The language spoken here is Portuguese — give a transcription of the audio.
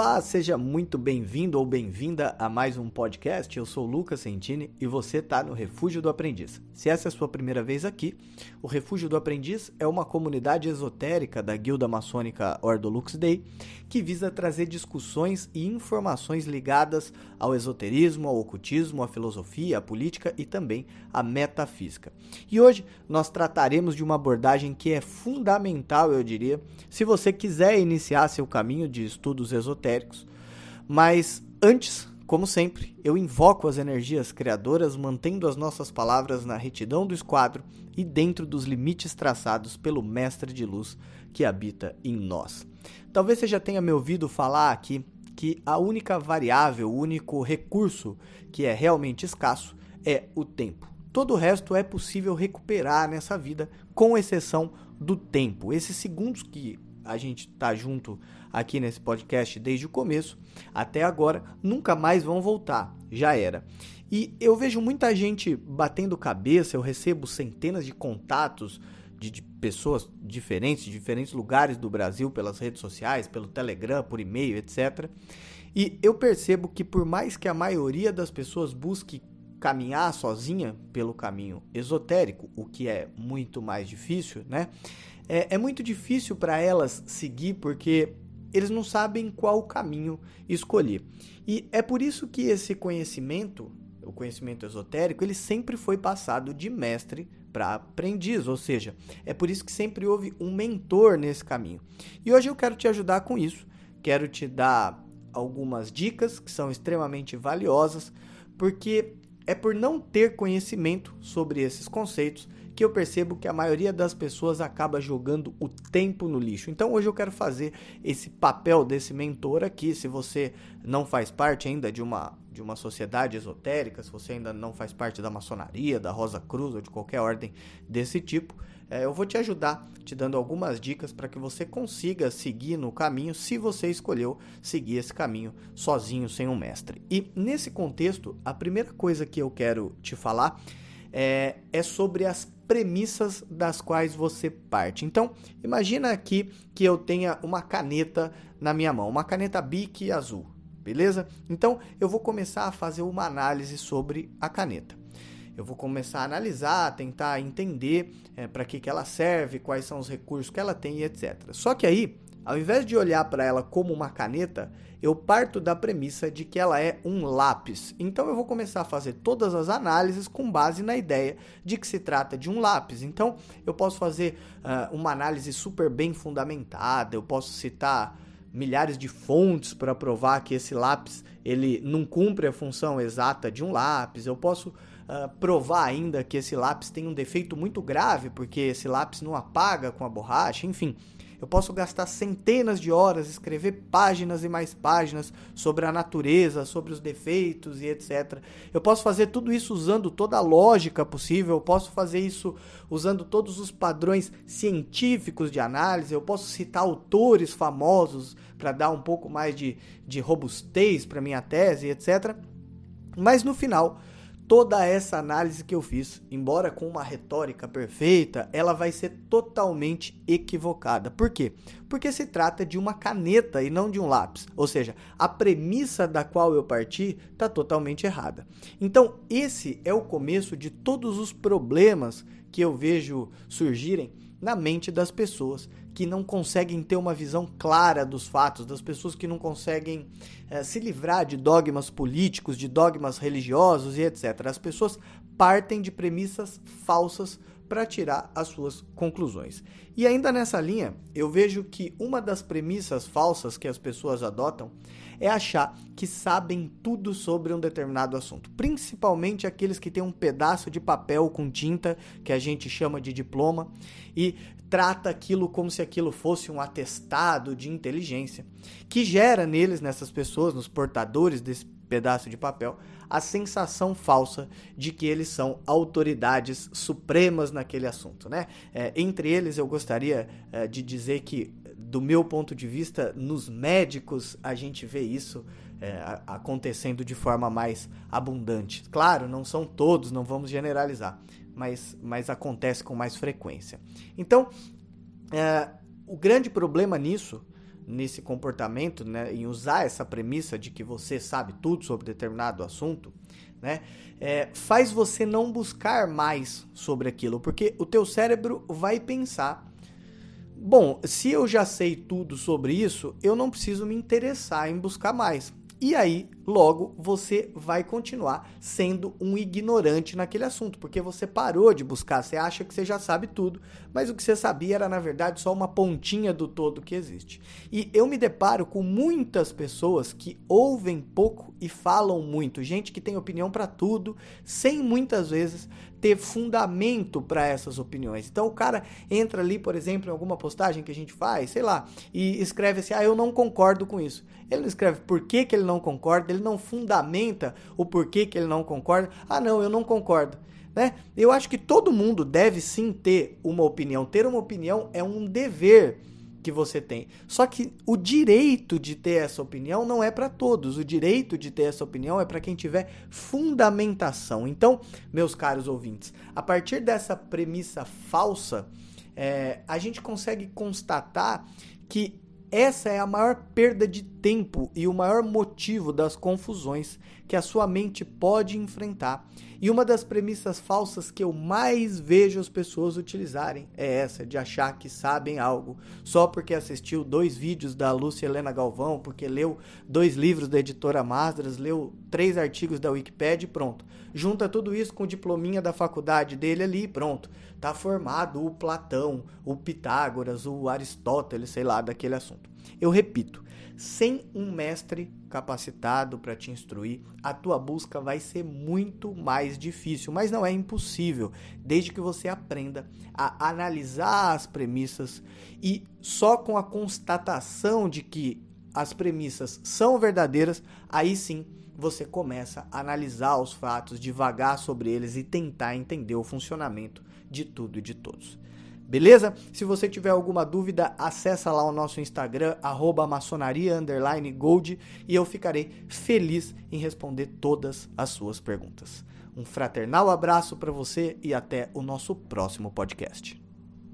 Olá, seja muito bem-vindo ou bem-vinda a mais um podcast. Eu sou Lucas Sentini e você está no Refúgio do Aprendiz. Se essa é a sua primeira vez aqui, o Refúgio do Aprendiz é uma comunidade esotérica da Guilda Maçônica Ordo Lux Dei que visa trazer discussões e informações ligadas ao esoterismo, ao ocultismo, à filosofia, à política e também à metafísica. E hoje nós trataremos de uma abordagem que é fundamental, eu diria, se você quiser iniciar seu caminho de estudos esotéricos. Mas antes, como sempre, eu invoco as energias criadoras, mantendo as nossas palavras na retidão do esquadro e dentro dos limites traçados pelo Mestre de Luz que habita em nós. Talvez você já tenha me ouvido falar aqui que a única variável, o único recurso que é realmente escasso é o tempo. Todo o resto é possível recuperar nessa vida, com exceção do tempo. Esses segundos que a gente está junto aqui nesse podcast desde o começo até agora nunca mais vão voltar. Já era. E eu vejo muita gente batendo cabeça, eu recebo centenas de contatos de, de, pessoas diferentes, de diferentes lugares do Brasil, pelas redes sociais, pelo Telegram, por e-mail, etc. E eu percebo que por mais que a maioria das pessoas busque caminhar sozinha pelo caminho esotérico, o que é muito mais difícil, né? É, é muito difícil para elas seguir porque eles não sabem qual caminho escolher. E é por isso que esse conhecimento, o conhecimento esotérico, ele sempre foi passado de mestre para aprendiz, ou seja, é por isso que sempre houve um mentor nesse caminho. E hoje eu quero te ajudar com isso, quero te dar algumas dicas que são extremamente valiosas, porque é por não ter conhecimento sobre esses conceitos que eu percebo que a maioria das pessoas acaba jogando o tempo no lixo. Então hoje eu quero fazer esse papel desse mentor aqui. Se você não faz parte ainda de uma de uma sociedade esotérica, se você ainda não faz parte da maçonaria, da Rosa Cruz ou de qualquer ordem desse tipo, é, eu vou te ajudar te dando algumas dicas para que você consiga seguir no caminho se você escolheu seguir esse caminho sozinho, sem um mestre. E nesse contexto, a primeira coisa que eu quero te falar é, é sobre as premissas das quais você parte. Então, imagina aqui que eu tenha uma caneta na minha mão, uma caneta Bic azul, beleza? Então, eu vou começar a fazer uma análise sobre a caneta. Eu vou começar a analisar, tentar entender é, para que, que ela serve, quais são os recursos que ela tem, etc. Só que aí ao invés de olhar para ela como uma caneta, eu parto da premissa de que ela é um lápis. Então eu vou começar a fazer todas as análises com base na ideia de que se trata de um lápis. Então eu posso fazer uh, uma análise super bem fundamentada, eu posso citar milhares de fontes para provar que esse lápis ele não cumpre a função exata de um lápis. Eu posso uh, provar ainda que esse lápis tem um defeito muito grave porque esse lápis não apaga com a borracha. Enfim, eu posso gastar centenas de horas, escrever páginas e mais páginas sobre a natureza, sobre os defeitos e etc. Eu posso fazer tudo isso usando toda a lógica possível, eu posso fazer isso usando todos os padrões científicos de análise, eu posso citar autores famosos para dar um pouco mais de, de robustez para minha tese, etc. Mas no final, toda essa análise que eu fiz, embora com uma retórica perfeita, ela vai ser totalmente equivocada. Por quê? Porque se trata de uma caneta e não de um lápis. Ou seja, a premissa da qual eu parti está totalmente errada. Então, esse é o começo de todos os problemas que eu vejo surgirem na mente das pessoas que não conseguem ter uma visão clara dos fatos, das pessoas que não conseguem é, se livrar de dogmas políticos, de dogmas religiosos e etc. As pessoas partem de premissas falsas para tirar as suas conclusões. E ainda nessa linha, eu vejo que uma das premissas falsas que as pessoas adotam é achar que sabem tudo sobre um determinado assunto, principalmente aqueles que têm um pedaço de papel com tinta, que a gente chama de diploma, e trata aquilo como se aquilo fosse um atestado de inteligência, que gera neles, nessas pessoas, nos portadores desse pedaço de papel, a sensação falsa de que eles são autoridades supremas naquele assunto, né? É, entre eles, eu gostaria é, de dizer que do meu ponto de vista, nos médicos a gente vê isso é, acontecendo de forma mais abundante. Claro, não são todos, não vamos generalizar, mas, mas acontece com mais frequência. Então, é, o grande problema nisso nesse comportamento, né, em usar essa premissa de que você sabe tudo sobre determinado assunto, né, é, faz você não buscar mais sobre aquilo, porque o teu cérebro vai pensar Bom, se eu já sei tudo sobre isso, eu não preciso me interessar em buscar mais. E aí, logo, você vai continuar sendo um ignorante naquele assunto, porque você parou de buscar, você acha que você já sabe tudo, mas o que você sabia era, na verdade, só uma pontinha do todo que existe. E eu me deparo com muitas pessoas que ouvem pouco e falam muito, gente que tem opinião para tudo, sem muitas vezes ter fundamento para essas opiniões. Então o cara entra ali, por exemplo, em alguma postagem que a gente faz, sei lá, e escreve assim: "Ah, eu não concordo com isso". Ele não escreve por que, que ele não concorda, ele não fundamenta o porquê que ele não concorda. Ah, não, eu não concordo. Né? Eu acho que todo mundo deve sim ter uma opinião. Ter uma opinião é um dever que você tem. Só que o direito de ter essa opinião não é para todos. O direito de ter essa opinião é para quem tiver fundamentação. Então, meus caros ouvintes, a partir dessa premissa falsa, é, a gente consegue constatar que essa é a maior perda de tempo e o maior motivo das confusões que a sua mente pode enfrentar. E uma das premissas falsas que eu mais vejo as pessoas utilizarem é essa, de achar que sabem algo só porque assistiu dois vídeos da Lúcia Helena Galvão, porque leu dois livros da editora Masdras, leu três artigos da Wikipedia e pronto. Junta tudo isso com o diplominha da faculdade dele ali e pronto. Tá formado o Platão, o Pitágoras, o Aristóteles, sei lá, daquele assunto. Eu repito, sem um mestre capacitado para te instruir, a tua busca vai ser muito mais difícil, mas não é impossível, desde que você aprenda a analisar as premissas e só com a constatação de que as premissas são verdadeiras, aí sim você começa a analisar os fatos, devagar sobre eles e tentar entender o funcionamento de tudo e de todos. Beleza? Se você tiver alguma dúvida, acessa lá o nosso Instagram, maçonaria_gold e eu ficarei feliz em responder todas as suas perguntas. Um fraternal abraço para você e até o nosso próximo podcast.